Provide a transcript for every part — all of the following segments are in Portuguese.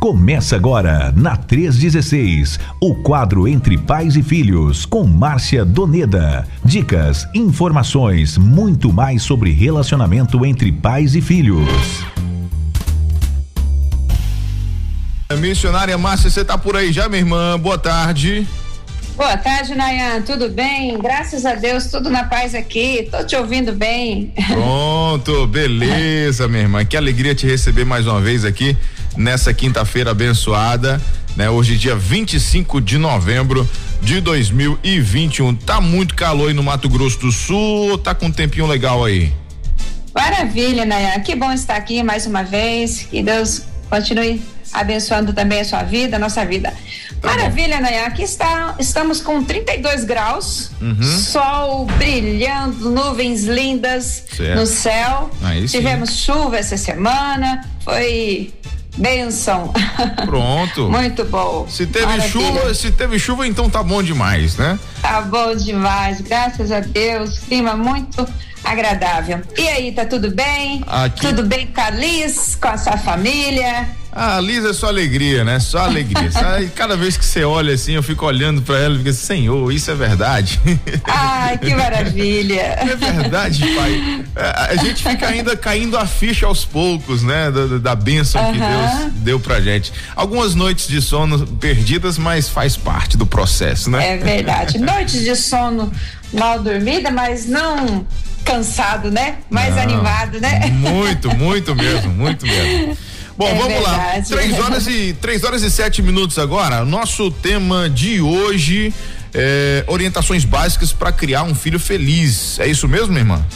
Começa agora, na 316, o quadro Entre Pais e Filhos, com Márcia Doneda. Dicas, informações, muito mais sobre relacionamento entre pais e filhos. Missionária Márcia, você tá por aí já, minha irmã? Boa tarde. Boa tarde, Nayan. Tudo bem? Graças a Deus, tudo na paz aqui. Tô te ouvindo bem. Pronto, beleza, minha irmã. Que alegria te receber mais uma vez aqui nessa quinta-feira abençoada, né? Hoje, dia 25 de novembro de 2021. Tá muito calor aí no Mato Grosso do Sul, tá com um tempinho legal aí? Maravilha, Nayan. Que bom estar aqui mais uma vez. Que Deus continue abençoando também a sua vida, a nossa vida. Tá Maravilha, bom. Nayan. Aqui está, estamos com 32 graus, uhum. sol brilhando, nuvens lindas certo. no céu. Aí Tivemos chuva essa semana, foi benção. Pronto. Muito bom. Se teve Maravilha. chuva, se teve chuva, então tá bom demais, né? Tá bom demais, graças a Deus. Clima muito agradável. E aí, tá tudo bem? Aqui... Tudo bem Liz, com a sua família? A Liz é só alegria, né? Só alegria. cada vez que você olha assim, eu fico olhando para ela e fico assim, Senhor, isso é verdade. Ai, que maravilha. É verdade, pai. É, a gente fica ainda caindo a ficha aos poucos, né? Da, da bênção que Deus deu pra gente. Algumas noites de sono perdidas, mas faz parte do processo, né? É verdade. Noites de sono mal dormida, mas não cansado, né? Mais não, animado, né? Muito, muito mesmo, muito mesmo. Bom, é vamos verdade. lá. Três horas e três horas e sete minutos agora. Nosso tema de hoje é orientações básicas para criar um filho feliz. É isso mesmo, minha irmã?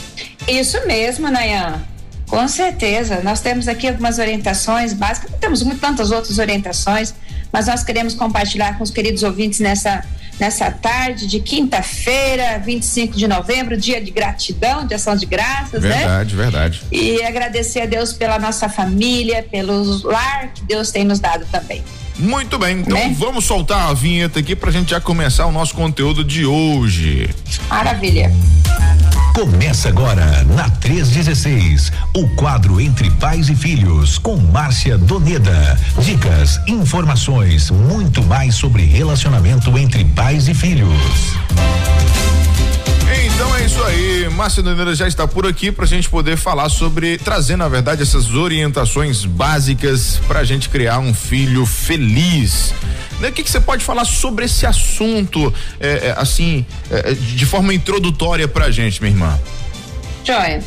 Isso mesmo, Nayan. Com certeza. Nós temos aqui algumas orientações básicas. Temos tantas outras orientações, mas nós queremos compartilhar com os queridos ouvintes nessa nessa tarde de quinta-feira, 25 de novembro, dia de gratidão, de ação de graças, verdade, né? Verdade, verdade. E agradecer a Deus pela nossa família, pelo lar que Deus tem nos dado também. Muito bem, então né? vamos soltar a vinheta aqui pra gente já começar o nosso conteúdo de hoje. Maravilha. Começa agora na 316, o quadro Entre Pais e Filhos com Márcia Doneda. Dicas, informações, muito mais sobre relacionamento entre pais e filhos. Então é isso aí, Márcia Doneda já está por aqui para a gente poder falar sobre, trazer na verdade essas orientações básicas para a gente criar um filho feliz. Né? O que, que você pode falar sobre esse assunto, é, é, assim, é, de forma introdutória para a gente, minha irmã? Joia.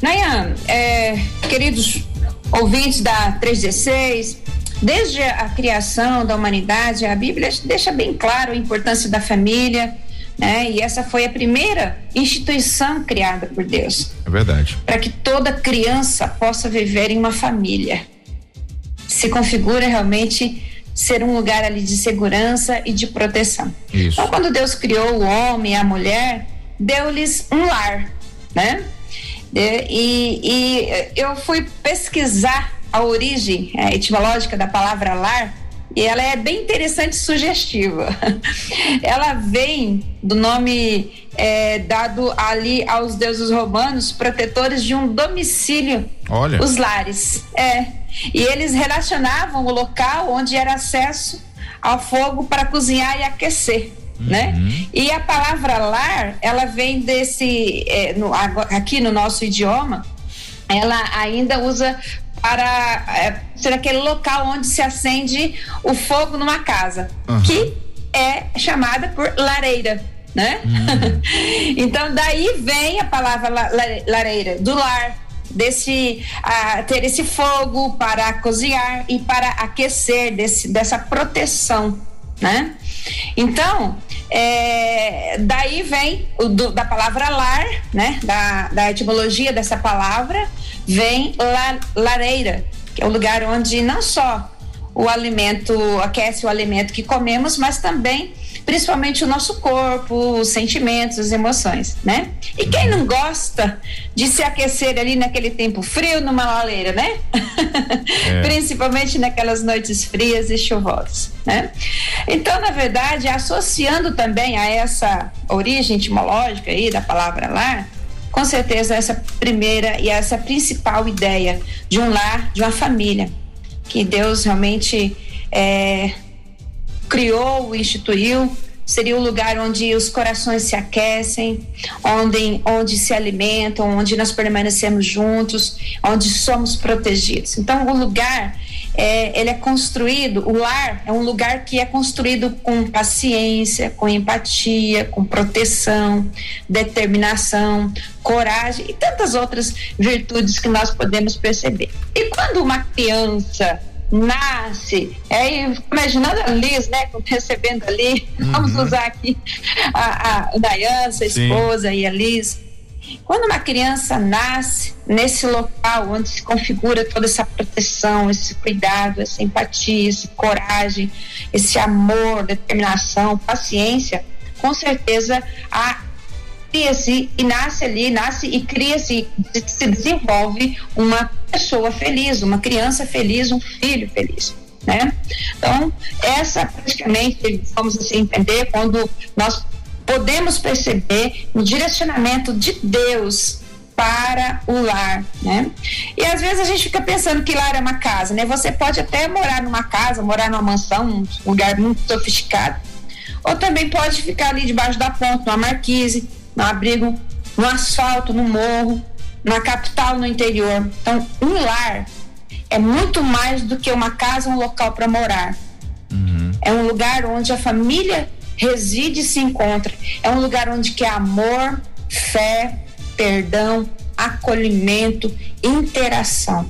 Nayan, é, queridos ouvintes da 316, desde a criação da humanidade, a Bíblia deixa bem claro a importância da família né? E essa foi a primeira instituição criada por Deus. É verdade. Para que toda criança possa viver em uma família. Se configura realmente ser um lugar ali de segurança e de proteção. Isso. Então, quando Deus criou o homem e a mulher, deu-lhes um lar, né? E, e, eu fui pesquisar a origem a etimológica da palavra lar e ela é bem interessante e sugestiva. ela vem do nome é, dado ali aos deuses romanos, protetores de um domicílio, Olha. os lares. É. E eles relacionavam o local onde era acesso ao fogo para cozinhar e aquecer. Né? Uhum. Né? E a palavra lar, ela vem desse, é, no, aqui no nosso idioma, ela ainda usa para é, ser aquele local onde se acende o fogo numa casa, uhum. que é chamada por lareira, né? Uhum. então daí vem a palavra lareira, do lar, desse uh, ter esse fogo para cozinhar e para aquecer desse, dessa proteção, né? Então é, daí vem o do, da palavra lar, né? Da, da etimologia dessa palavra vem la, lareira, que é o lugar onde não só o alimento aquece o alimento que comemos, mas também principalmente o nosso corpo, os sentimentos, as emoções, né? E quem não gosta de se aquecer ali naquele tempo frio numa lareira, né? É. principalmente naquelas noites frias e chuvosas, né? Então, na verdade, associando também a essa origem etimológica aí da palavra lar, com certeza essa primeira e essa principal ideia de um lar, de uma família. que Deus realmente é, criou, instituiu, seria o lugar onde os corações se aquecem, onde, onde se alimentam, onde nós permanecemos juntos, onde somos protegidos. Então, o lugar é, ele é construído, o lar é um lugar que é construído com paciência, com empatia, com proteção, determinação, coragem e tantas outras virtudes que nós podemos perceber. E quando uma criança nasce, é, imaginando a Liz, né, recebendo ali, uhum. vamos usar aqui a, a Dayan, a esposa e a Liz. Quando uma criança nasce nesse local onde se configura toda essa proteção, esse cuidado, essa empatia, essa coragem, esse amor, determinação, paciência, com certeza a cria-se e nasce ali, nasce e cria-se, se desenvolve uma pessoa feliz, uma criança feliz, um filho feliz. Né? Então, essa praticamente, vamos assim entender, quando nós podemos perceber o direcionamento de Deus para o lar, né? E às vezes a gente fica pensando que lar é uma casa, né? Você pode até morar numa casa, morar numa mansão, um lugar muito sofisticado, ou também pode ficar ali debaixo da ponte, numa marquise, no abrigo, no asfalto, no morro, na capital, no interior. Então, um lar é muito mais do que uma casa, um local para morar. Uhum. É um lugar onde a família reside e se encontra. É um lugar onde que é amor, fé, perdão, acolhimento, interação.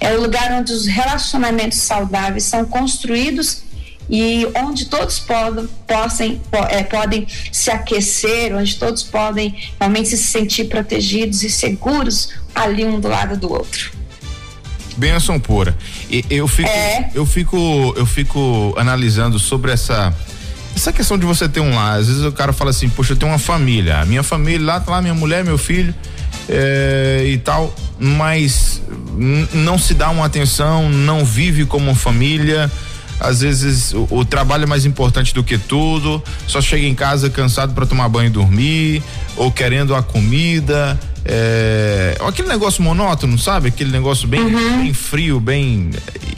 É um lugar onde os relacionamentos saudáveis são construídos e onde todos podem, possam, é, podem se aquecer, onde todos podem realmente se sentir protegidos e seguros ali um do lado do outro. Benção pura. E, eu fico, é. eu fico, eu fico analisando sobre essa essa questão de você ter um lar. Às vezes o cara fala assim, poxa, eu tenho uma família, a minha família lá tá lá minha mulher, meu filho é, e tal, mas não se dá uma atenção, não vive como família às vezes o, o, trabalho é mais importante do que tudo, só chega em casa cansado para tomar banho e dormir, ou querendo a comida, é, aquele negócio monótono, sabe? Aquele negócio bem, uhum. bem frio, bem.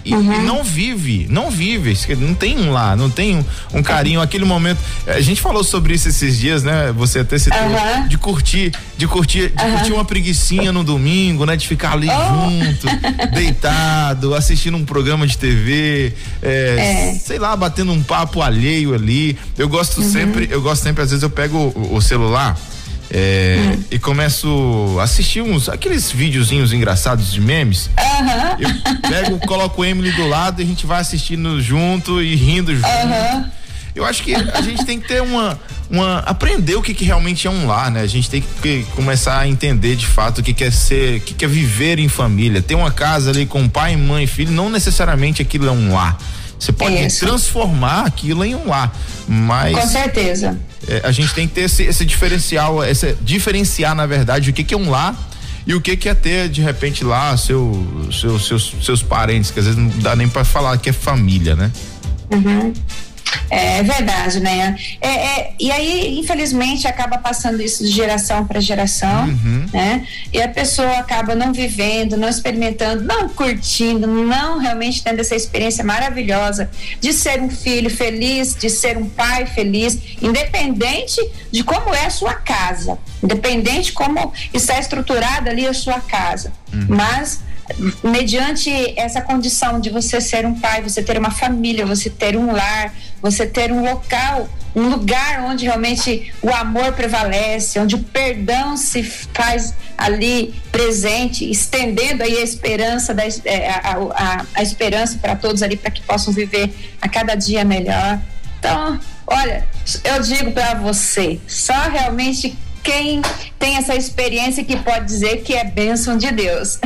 E, uhum. e, não vive, não vive. Não tem um lá, não tem um, um carinho. Aquele momento. A gente falou sobre isso esses dias, né? Você até citou uhum. de curtir, de curtir, de curtir uma preguiçinha no domingo, né? De ficar ali oh. junto, deitado, assistindo um programa de TV, é, é. sei lá, batendo um papo alheio ali. Eu gosto uhum. sempre, eu gosto sempre, às vezes eu pego o, o celular é, hum. E começo a assistir uns aqueles videozinhos engraçados de memes. Uhum. Eu pego, coloco o Emily do lado e a gente vai assistindo junto e rindo junto. Uhum. Eu acho que a gente tem que ter uma, uma aprender o que, que realmente é um lar, né? A gente tem que começar a entender de fato o que, que é ser, o que, que é viver em família. Ter uma casa ali com pai, mãe, filho, não necessariamente aquilo é um lar. Você pode transformar aquilo em um lar, mas. Com certeza. É, a gente tem que ter esse, esse diferencial, esse, diferenciar, na verdade, o que, que é um lar e o que, que é ter, de repente, lá seu, seu, seus, seus parentes, que às vezes não dá nem para falar que é família, né? Uhum. É verdade, né? É, é, e aí, infelizmente, acaba passando isso de geração para geração, uhum. né? E a pessoa acaba não vivendo, não experimentando, não curtindo, não realmente tendo essa experiência maravilhosa de ser um filho feliz, de ser um pai feliz, independente de como é a sua casa, independente como está estruturada ali a sua casa. Uhum. Mas mediante essa condição de você ser um pai, você ter uma família, você ter um lar, você ter um local, um lugar onde realmente o amor prevalece, onde o perdão se faz ali presente, estendendo aí a esperança da, é, a, a, a esperança para todos ali para que possam viver a cada dia melhor. Então, olha, eu digo para você, só realmente quem tem essa experiência que pode dizer que é bênção de Deus.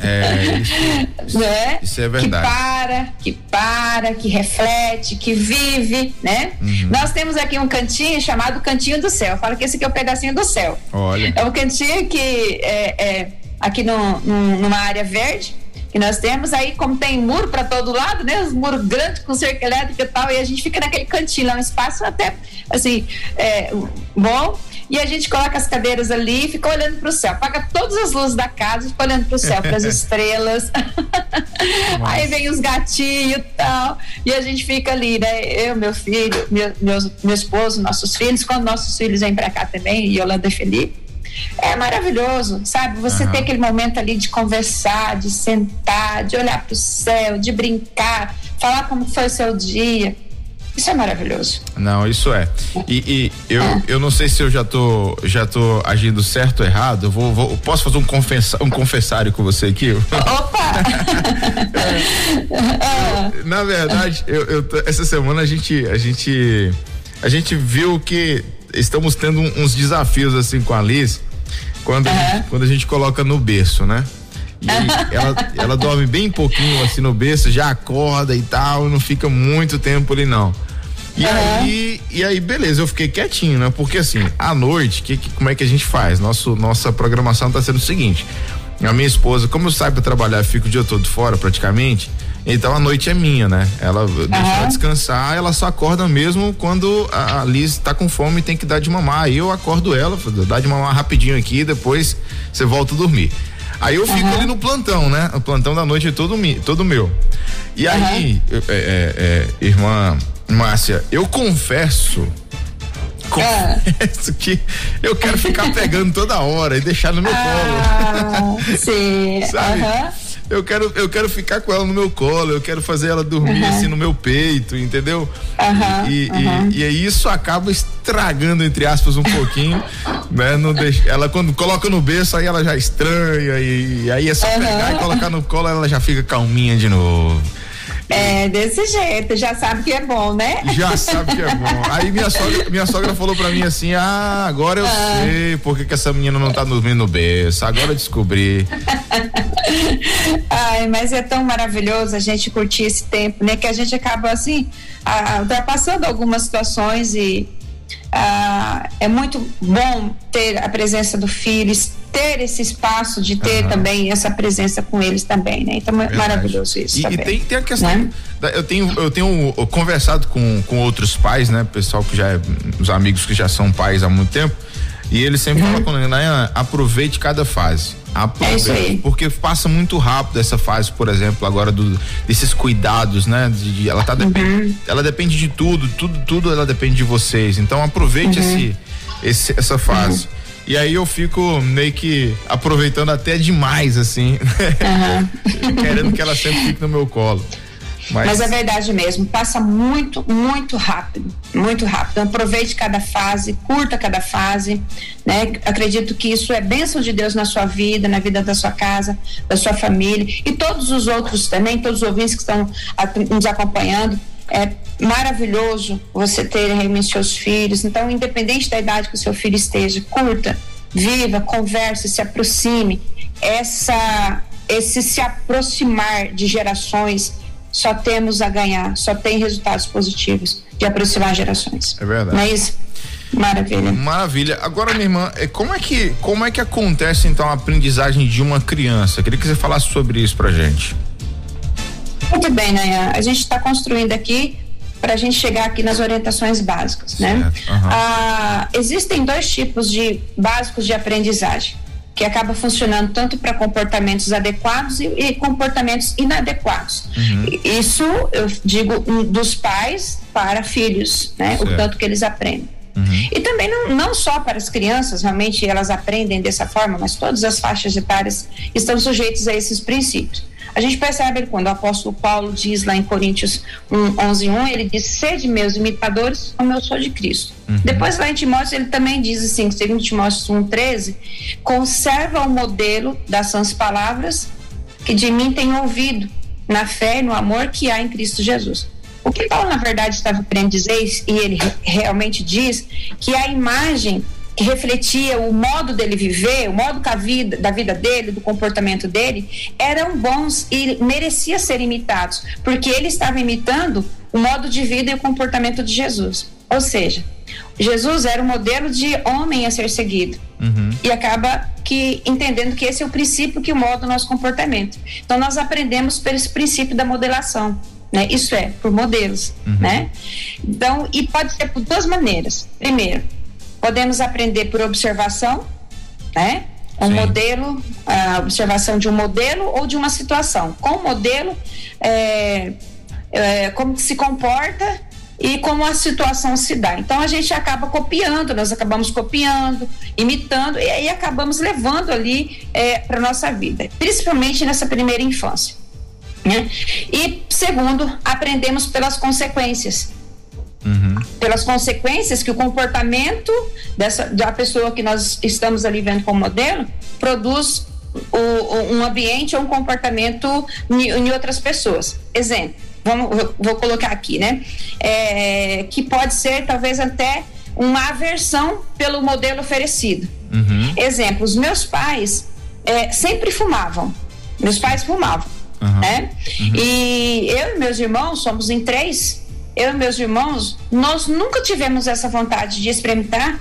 É, isso, né? isso é verdade. Que para, que para, que reflete, que vive, né? Uhum. Nós temos aqui um cantinho chamado Cantinho do Céu. Fala que esse aqui é o um pedacinho do céu. Olha. É um cantinho que é, é aqui no, no, numa área verde que nós temos aí, como tem muro para todo lado, né? Os muros grandes com cerca elétrica e tal, e a gente fica naquele cantinho lá, um espaço até assim, é, bom e a gente coloca as cadeiras ali e fica olhando para o céu. Apaga todas as luzes da casa e fica olhando para o céu, para as estrelas. Aí vem os gatinhos e tal. E a gente fica ali, né? Eu, meu filho, meu, meu, meu esposo, nossos filhos. Quando nossos filhos vêm para cá também, Yolanda e Felipe. É maravilhoso, sabe? Você uhum. ter aquele momento ali de conversar, de sentar, de olhar para o céu, de brincar, falar como foi o seu dia. Isso é maravilhoso. Não, isso é. E, e eu, é. eu não sei se eu já tô, já tô agindo certo ou errado. Eu vou, vou posso fazer um, confessa, um confessário com você aqui? Opa! é, na verdade, eu, eu, essa semana a gente, a gente, a gente viu que estamos tendo uns desafios assim com a Liz quando, uhum. a, gente, quando a gente coloca no berço, né? E ela, ela dorme bem pouquinho assim no berço, já acorda e tal, não fica muito tempo ali não. E uhum. aí, e aí, beleza, eu fiquei quietinho, né? Porque assim, à noite, que, que, como é que a gente faz? Nosso, nossa programação tá sendo o seguinte: a minha esposa, como eu saio pra trabalhar, fico o dia todo fora praticamente, então a noite é minha, né? Ela uhum. deixa ela descansar, ela só acorda mesmo quando a Liz tá com fome e tem que dar de mamar. Aí eu acordo ela, dá de mamar rapidinho aqui, depois você volta a dormir. Aí eu fico uhum. ali no plantão, né? O plantão da noite é todo, todo meu. E uhum. aí, é, é, é, irmã Márcia, eu confesso confesso que eu quero ficar pegando toda hora e deixar no meu ah, colo. Sim. Sabe? Uhum. Eu quero, eu quero ficar com ela no meu colo, eu quero fazer ela dormir uhum. assim no meu peito, entendeu? Uhum. E, uhum. E, e, isso acaba estragando, entre aspas, um pouquinho, né? Não deixa, ela quando coloca no berço, aí ela já estranha, e, e aí é só pegar e colocar no colo, ela já fica calminha de novo. É, desse jeito, já sabe que é bom, né? Já sabe que é bom. Aí minha sogra, minha sogra falou pra mim assim: ah, agora eu ah. sei porque que essa menina não tá dormindo no berço, agora eu descobri. Ai, mas é tão maravilhoso a gente curtir esse tempo, né? Que a gente acaba assim, ultrapassando algumas situações e ah, é muito bom ter a presença do filho, ter esse espaço de ter uhum. também essa presença com eles também, né? Então é maravilhoso isso e, também. E tem, tem a questão, né? da, eu tenho eu tenho conversado com, com outros pais, né? Pessoal que já é, os amigos que já são pais há muito tempo, e eles sempre uhum. falam com Nayan, aproveite cada fase. Aproveite, é porque passa muito rápido essa fase, por exemplo, agora do, desses cuidados, né? De, de ela tá uhum. ela depende de tudo, tudo, tudo ela depende de vocês. Então aproveite uhum. esse, esse, essa fase. E aí eu fico meio que aproveitando até demais, assim. Uhum. Querendo que ela sempre fique no meu colo. Mas... Mas... é verdade mesmo, passa muito, muito rápido, muito rápido. Então, aproveite cada fase, curta cada fase, né? Acredito que isso é bênção de Deus na sua vida, na vida da sua casa, da sua família e todos os outros também, todos os ouvintes que estão nos acompanhando. É maravilhoso você ter realmente seus filhos. Então, independente da idade que o seu filho esteja, curta, viva, converse, se aproxime. Essa, esse se aproximar de gerações só temos a ganhar, só tem resultados positivos de aproximar gerações. É verdade. Não é isso? Maravilha. Maravilha. Agora, minha irmã, é, como é que como é que acontece então a aprendizagem de uma criança? Queria que você falasse sobre isso pra gente. Muito bem, Nayan. A gente está construindo aqui para a gente chegar aqui nas orientações básicas, né? Uhum. Ah, existem dois tipos de básicos de aprendizagem que acaba funcionando tanto para comportamentos adequados e, e comportamentos inadequados. Uhum. Isso eu digo dos pais para filhos, né? Certo. O tanto que eles aprendem. Uhum. E também não, não só para as crianças, realmente elas aprendem dessa forma, mas todas as faixas etárias estão sujeitas a esses princípios. A gente percebe quando o apóstolo Paulo diz lá em Coríntios 1, 11, 1, ele diz: Sede meus imitadores, como eu sou de Cristo. Uhum. Depois lá em Timóteo, ele também diz assim, segundo Timóteo 1, 13: Conserva o modelo das sãs palavras que de mim tem ouvido, na fé e no amor que há em Cristo Jesus. O que Paulo, na verdade, estava querendo dizer, e ele realmente diz, que a imagem refletia o modo dele viver, o modo da vida, da vida dele, do comportamento dele, eram bons e merecia ser imitados, porque ele estava imitando o modo de vida e o comportamento de Jesus. Ou seja, Jesus era o modelo de homem a ser seguido. Uhum. E acaba que entendendo que esse é o princípio que molda o nosso comportamento. Então nós aprendemos pelo esse princípio da modelação. Né? Isso é, por modelos, uhum. né? Então, e pode ser por duas maneiras. Primeiro, podemos aprender por observação, né? Um Sim. modelo, a observação de um modelo ou de uma situação. Com o modelo, é, é, como se comporta e como a situação se dá. Então a gente acaba copiando, nós acabamos copiando, imitando e aí acabamos levando ali é, para nossa vida, principalmente nessa primeira infância. Né? E segundo, aprendemos pelas consequências. Uhum. Pelas consequências que o comportamento dessa, da pessoa que nós estamos ali vendo como modelo produz o, um ambiente ou um comportamento em, em outras pessoas. Exemplo, vamos, vou colocar aqui, né? É, que pode ser talvez até uma aversão pelo modelo oferecido. Uhum. Exemplo, os meus pais é, sempre fumavam. Meus pais fumavam. Uhum. Né? Uhum. E eu e meus irmãos, somos em três, eu e meus irmãos, nós nunca tivemos essa vontade de experimentar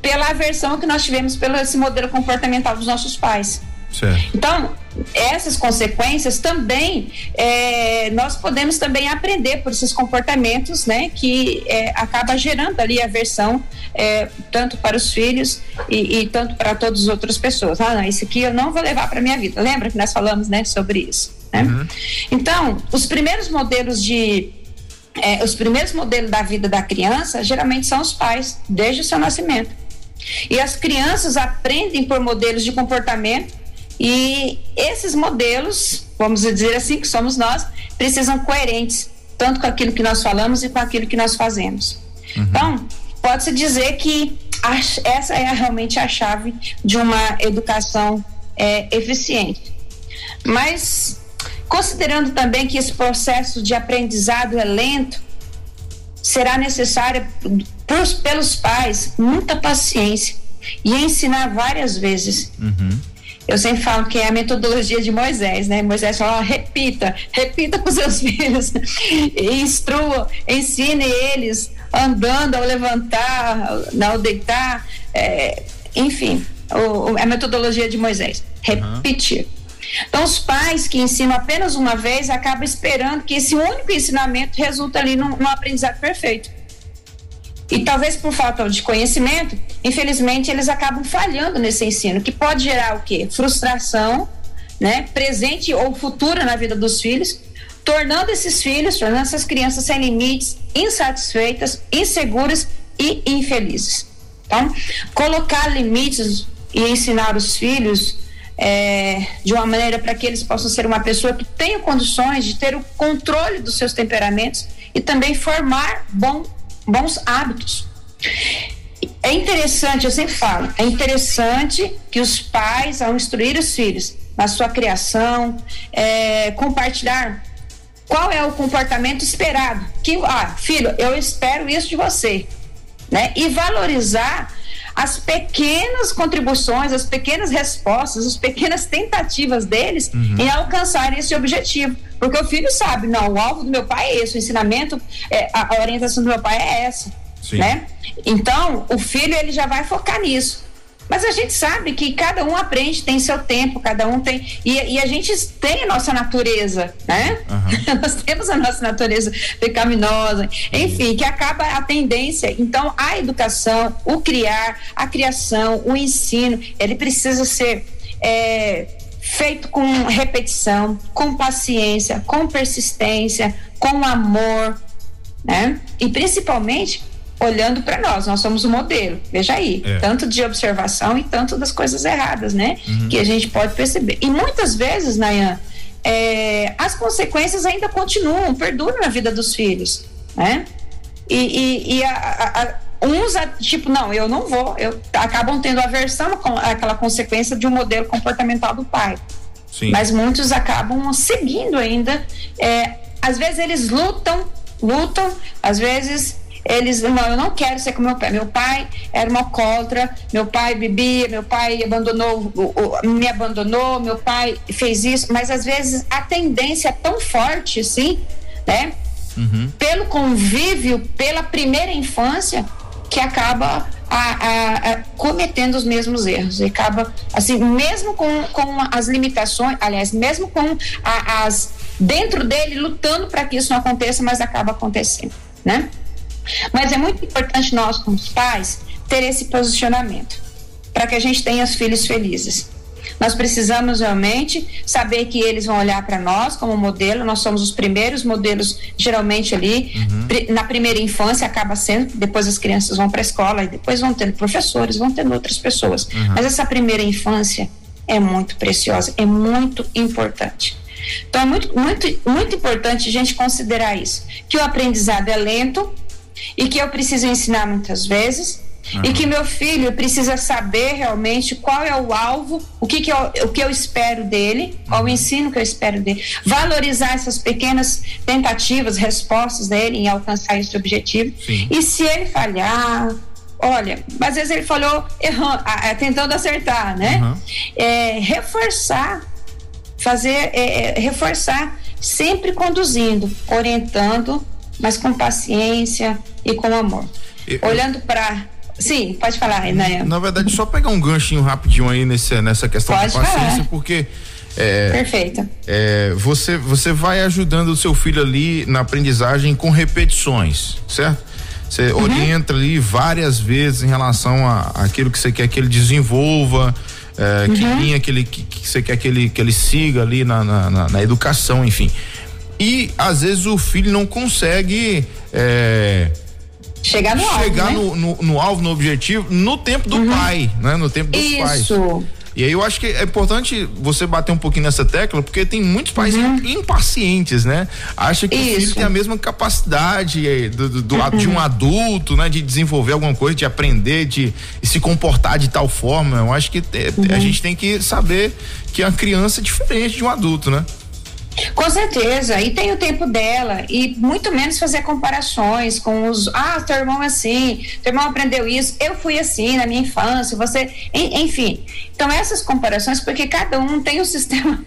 pela aversão que nós tivemos pelo esse modelo comportamental dos nossos pais. Certo. Então, essas consequências também é, nós podemos também aprender por esses comportamentos, né, que é, acaba gerando ali aversão é, tanto para os filhos e, e tanto para todas as outras pessoas. Ah, não, isso aqui eu não vou levar para minha vida. Lembra que nós falamos, né, sobre isso? Né? Uhum. Então, os primeiros modelos de é, os primeiros modelos da vida da criança geralmente são os pais, desde o seu nascimento. E as crianças aprendem por modelos de comportamento e esses modelos, vamos dizer assim, que somos nós, precisam coerentes, tanto com aquilo que nós falamos e com aquilo que nós fazemos. Uhum. Então, pode-se dizer que essa é realmente a chave de uma educação é, eficiente. Mas Considerando também que esse processo de aprendizado é lento, será necessário pros, pelos pais muita paciência e ensinar várias vezes. Uhum. Eu sempre falo que é a metodologia de Moisés, né? Moisés fala, repita, repita com seus filhos, instrua, ensine eles andando ao levantar, ao deitar, é, enfim, o, a metodologia de Moisés, repetir. Uhum. Então, os pais que ensinam apenas uma vez acabam esperando que esse único ensinamento resulte ali num, num aprendizado perfeito. E talvez por falta de conhecimento, infelizmente, eles acabam falhando nesse ensino, que pode gerar o quê? Frustração, né? Presente ou futura na vida dos filhos, tornando esses filhos, tornando essas crianças sem limites, insatisfeitas, inseguras e infelizes. Então, colocar limites e ensinar os filhos é, de uma maneira para que eles possam ser uma pessoa que tenha condições de ter o controle dos seus temperamentos e também formar bom, bons hábitos. É interessante, eu sempre falo, é interessante que os pais, ao instruir os filhos na sua criação, é, compartilhar qual é o comportamento esperado. Que, ah, filho, eu espero isso de você, né? E valorizar as pequenas contribuições, as pequenas respostas, as pequenas tentativas deles uhum. em alcançar esse objetivo. Porque o filho sabe, não, o alvo do meu pai é esse, o ensinamento, é, a, orientação do meu pai é essa. Sim. Né? Então, o filho ele já vai focar nisso. Mas a gente sabe que cada um aprende, tem seu tempo, cada um tem. E, e a gente tem a nossa natureza, né? Uhum. Nós temos a nossa natureza pecaminosa, enfim, que acaba a tendência. Então, a educação, o criar, a criação, o ensino, ele precisa ser. É, feito com repetição, com paciência, com persistência, com amor, né? E principalmente olhando para nós, nós somos o modelo, veja aí, é. tanto de observação e tanto das coisas erradas, né? Uhum. Que a gente pode perceber. E muitas vezes, Nayan, é, as consequências ainda continuam, perduram na vida dos filhos, né? E, e, e a, a, a, uns, tipo, não, eu não vou, eu, acabam tendo aversão àquela consequência de um modelo comportamental do pai. Sim. Mas muitos acabam seguindo ainda. É, às vezes eles lutam, lutam, às vezes eles, não, eu não quero ser como meu pai. Meu pai era uma contra, meu pai bebia, meu pai abandonou, me abandonou, meu pai fez isso, mas às vezes a tendência é tão forte, assim, né? Uhum. Pelo convívio, pela primeira infância, que acaba a, a, a, cometendo os mesmos erros. E acaba, assim, mesmo com, com as limitações, aliás, mesmo com as. dentro dele, lutando para que isso não aconteça, mas acaba acontecendo, né? Mas é muito importante nós, como pais, ter esse posicionamento, para que a gente tenha os filhos felizes. Nós precisamos realmente saber que eles vão olhar para nós como modelo. Nós somos os primeiros modelos, geralmente ali uhum. na primeira infância acaba sendo. Depois as crianças vão para a escola e depois vão tendo professores, vão tendo outras pessoas. Uhum. Mas essa primeira infância é muito preciosa, é muito importante. Então é muito, muito, muito importante a gente considerar isso, que o aprendizado é lento e que eu preciso ensinar muitas vezes Uhum. E que meu filho precisa saber realmente qual é o alvo, o que, que, eu, o que eu espero dele, qual o uhum. ensino que eu espero dele. Valorizar essas pequenas tentativas, respostas dele em alcançar esse objetivo. Sim. E se ele falhar, olha, às vezes ele falou errando, tentando acertar, né? Uhum. É, reforçar, fazer, é, é, reforçar, sempre conduzindo, orientando, mas com paciência e com amor. Eu, Olhando para Sim, pode falar, Renan. Na verdade, só pegar um ganchinho rapidinho aí nesse, nessa questão pode de paciência, falar. porque. É, Perfeito. É, você, você vai ajudando o seu filho ali na aprendizagem com repetições, certo? Você uhum. orienta ali várias vezes em relação a, aquilo que você quer que ele desenvolva, é, uhum. que linha que, ele, que, que, você quer que ele, que ele siga ali na, na, na, na educação, enfim. E às vezes o filho não consegue. É, Chegar no alvo. Chegar né? no, no, no, alvo, no objetivo, no tempo do uhum. pai, né? No tempo dos Isso. pais. E aí eu acho que é importante você bater um pouquinho nessa tecla, porque tem muitos pais uhum. impacientes, né? Acha que Isso. o filho tem a mesma capacidade eh, do, do, do uhum. de um adulto, né? De desenvolver alguma coisa, de aprender, de, de se comportar de tal forma. Eu acho que te, uhum. a gente tem que saber que a criança é diferente de um adulto, né? Com certeza, e tem o tempo dela, e muito menos fazer comparações com os. Ah, teu irmão é assim, teu irmão aprendeu isso, eu fui assim na minha infância, você. Enfim. Então, essas comparações, porque cada um tem o um sistema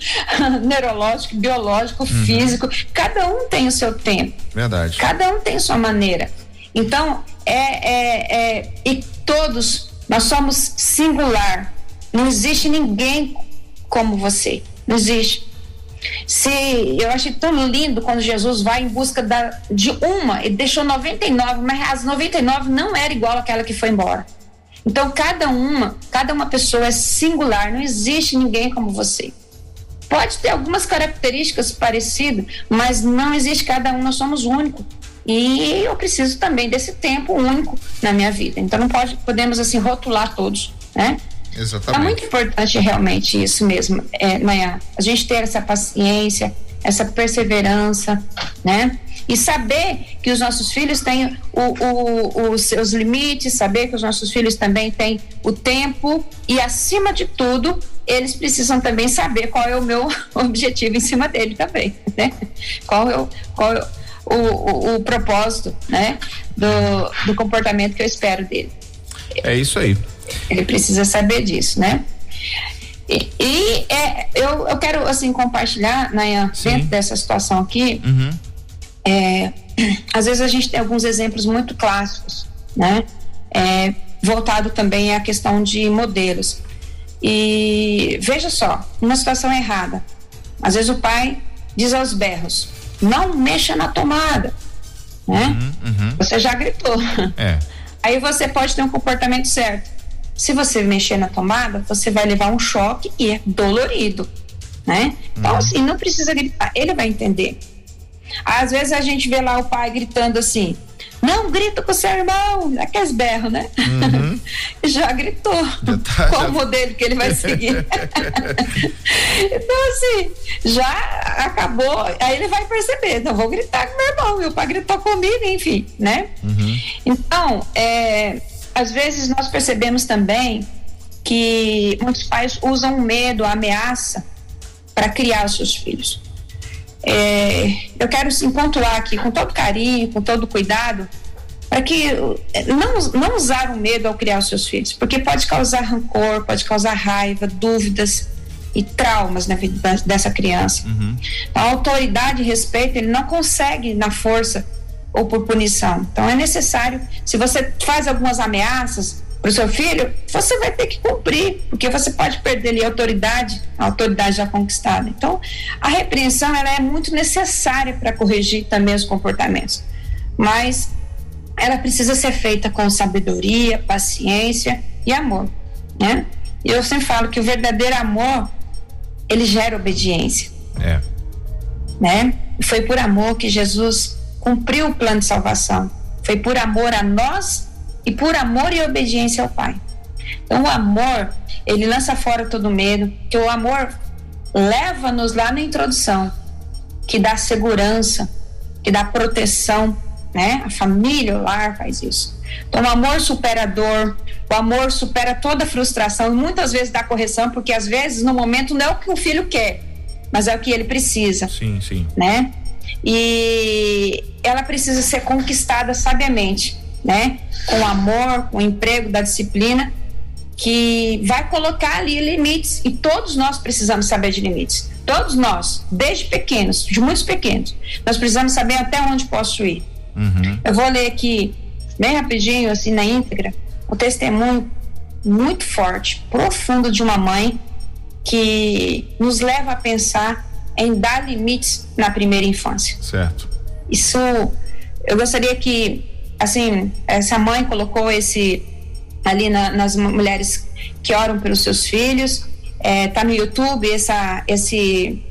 neurológico, biológico, uhum. físico, cada um tem o seu tempo. Verdade. Cada um tem sua maneira. Então, é, é, é e todos, nós somos singular. Não existe ninguém como você. Não existe. Se eu achei tão lindo quando Jesus vai em busca da, de uma, ele deixou 99, mas as 99 não era igual àquela que foi embora. Então cada uma, cada uma pessoa é singular, não existe ninguém como você. Pode ter algumas características parecidas, mas não existe cada um, nós somos únicos. E eu preciso também desse tempo único na minha vida. Então não pode, podemos assim rotular todos, né? Exatamente. É muito importante realmente isso mesmo, é. A gente ter essa paciência, essa perseverança, né? E saber que os nossos filhos têm o, o, os seus limites, saber que os nossos filhos também têm o tempo e, acima de tudo, eles precisam também saber qual é o meu objetivo em cima dele também, né? Qual é o, qual é o, o, o propósito, né? Do, do comportamento que eu espero dele. É isso aí. Ele precisa saber disso, né? E, e é, eu, eu quero assim compartilhar, Nayan, dentro dessa situação aqui, uhum. é, às vezes a gente tem alguns exemplos muito clássicos, né? É, voltado também à questão de modelos. E veja só, uma situação errada. Às vezes o pai diz aos berros: não mexa na tomada, né? Uhum, uhum. Você já gritou. É. Aí você pode ter um comportamento certo. Se você mexer na tomada, você vai levar um choque e é dolorido, né? Então, uhum. assim, não precisa gritar, ele vai entender. Às vezes a gente vê lá o pai gritando assim: não grita com o seu irmão, aqueles berros, né? Uhum. já gritou. Já tá, Qual já... o modelo que ele vai seguir? então, assim, já acabou. Aí ele vai perceber: não vou gritar com meu irmão, meu pai gritou comigo, enfim, né? Uhum. Então, é, às vezes nós percebemos também que muitos pais usam o medo, a ameaça para criar os seus filhos. É, eu quero sim pontuar aqui com todo carinho, com todo cuidado, para que não, não usar o medo ao criar os seus filhos, porque pode causar rancor, pode causar raiva, dúvidas e traumas na vida dessa criança. Uhum. A autoridade e respeito ele não consegue na força ou por punição. Então é necessário, se você faz algumas ameaças para o seu filho, você vai ter que cumprir, porque você pode perder ali a autoridade, a autoridade já conquistada. Então, a repreensão ela é muito necessária para corrigir também os comportamentos. Mas ela precisa ser feita com sabedoria, paciência e amor, né? E eu sempre falo que o verdadeiro amor ele gera obediência. É. Né? Foi por amor que Jesus cumpriu o plano de salvação. Foi por amor a nós e por amor e obediência ao Pai. Então o amor, ele lança fora todo medo, que o amor leva-nos lá na introdução, que dá segurança, que dá proteção, né? A família, o lar faz isso. Então o amor supera a dor, o amor supera toda frustração e muitas vezes dá correção, porque às vezes no momento não é o que o filho quer, mas é o que ele precisa. Sim, sim. Né? E ela precisa ser conquistada sabiamente, né? Com amor, com o emprego da disciplina, que vai colocar ali limites e todos nós precisamos saber de limites. Todos nós, desde pequenos, de muitos pequenos, nós precisamos saber até onde posso ir. Uhum. Eu vou ler aqui bem rapidinho, assim na íntegra, o testemunho muito forte, profundo de uma mãe que nos leva a pensar em dar limites na primeira infância. Certo. Isso, eu gostaria que, assim, essa mãe colocou esse ali na, nas mulheres que oram pelos seus filhos, é, tá no YouTube essa, esse,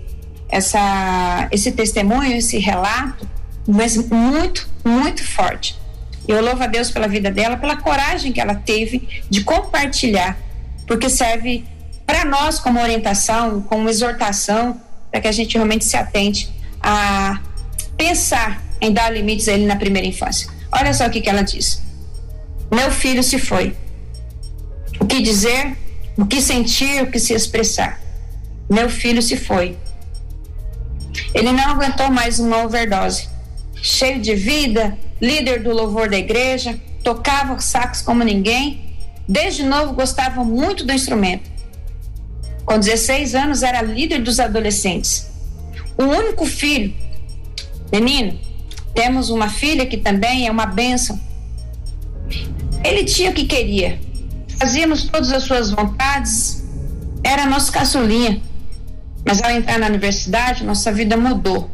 essa, esse testemunho, esse relato, mas muito, muito forte. Eu louvo a Deus pela vida dela, pela coragem que ela teve de compartilhar, porque serve para nós como orientação, como exortação, para que a gente realmente se atente a pensar em dar limites a ele na primeira infância. Olha só o que, que ela diz. Meu filho se foi. O que dizer, o que sentir, o que se expressar. Meu filho se foi. Ele não aguentou mais uma overdose. Cheio de vida, líder do louvor da igreja, tocava sax como ninguém. Desde novo gostava muito do instrumento. Com 16 anos era líder dos adolescentes. O único filho, menino, temos uma filha que também é uma bênção. Ele tinha o que queria. Fazíamos todas as suas vontades. Era nosso caçulinha. Mas ao entrar na universidade, nossa vida mudou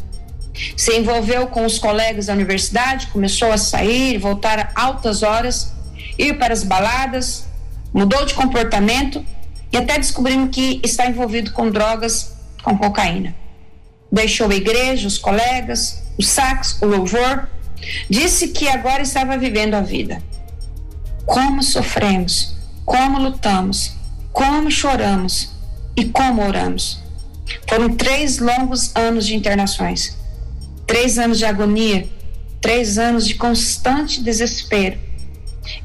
se envolveu com os colegas da universidade, começou a sair, voltar a altas horas, ir para as baladas, mudou de comportamento e até descobrimos que está envolvido com drogas, com cocaína. Deixou a igreja, os colegas, o sax, o louvor, disse que agora estava vivendo a vida. Como sofremos, como lutamos, como choramos e como oramos. Foram três longos anos de internações três anos de agonia, três anos de constante desespero.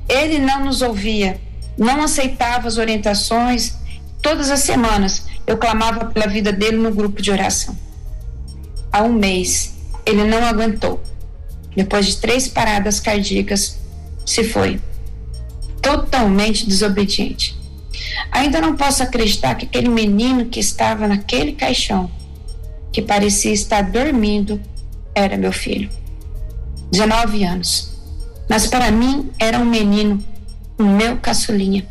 Ele não nos ouvia, não aceitava as orientações. Todas as semanas eu clamava pela vida dele no grupo de oração. Há um mês, ele não aguentou. Depois de três paradas cardíacas, se foi. Totalmente desobediente. Ainda não posso acreditar que aquele menino que estava naquele caixão, que parecia estar dormindo, era meu filho. 19 anos. Mas para mim era um menino, o meu caçulinha.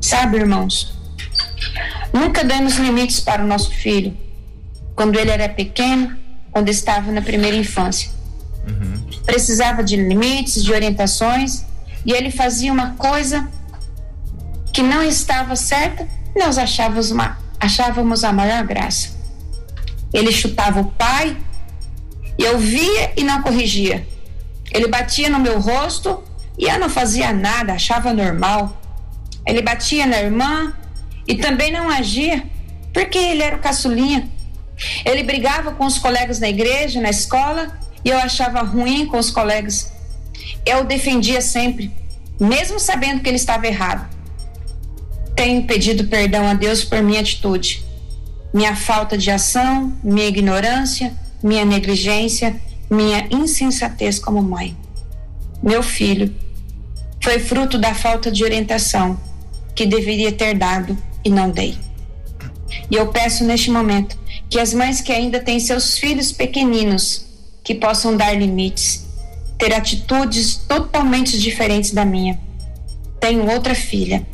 Sabe, irmãos, nunca demos limites para o nosso filho quando ele era pequeno, quando estava na primeira infância. Uhum. Precisava de limites, de orientações, e ele fazia uma coisa que não estava certa, nós achávamos, uma, achávamos a maior graça. Ele chutava o pai, eu via e não corrigia. Ele batia no meu rosto e eu não fazia nada, achava normal. Ele batia na irmã e também não agia, porque ele era o caçulinha. Ele brigava com os colegas na igreja, na escola, e eu achava ruim com os colegas. Eu defendia sempre, mesmo sabendo que ele estava errado. Tenho pedido perdão a Deus por minha atitude, minha falta de ação, minha ignorância minha negligência, minha insensatez como mãe. Meu filho foi fruto da falta de orientação que deveria ter dado e não dei. E eu peço neste momento que as mães que ainda têm seus filhos pequeninos que possam dar limites, ter atitudes totalmente diferentes da minha. Tenho outra filha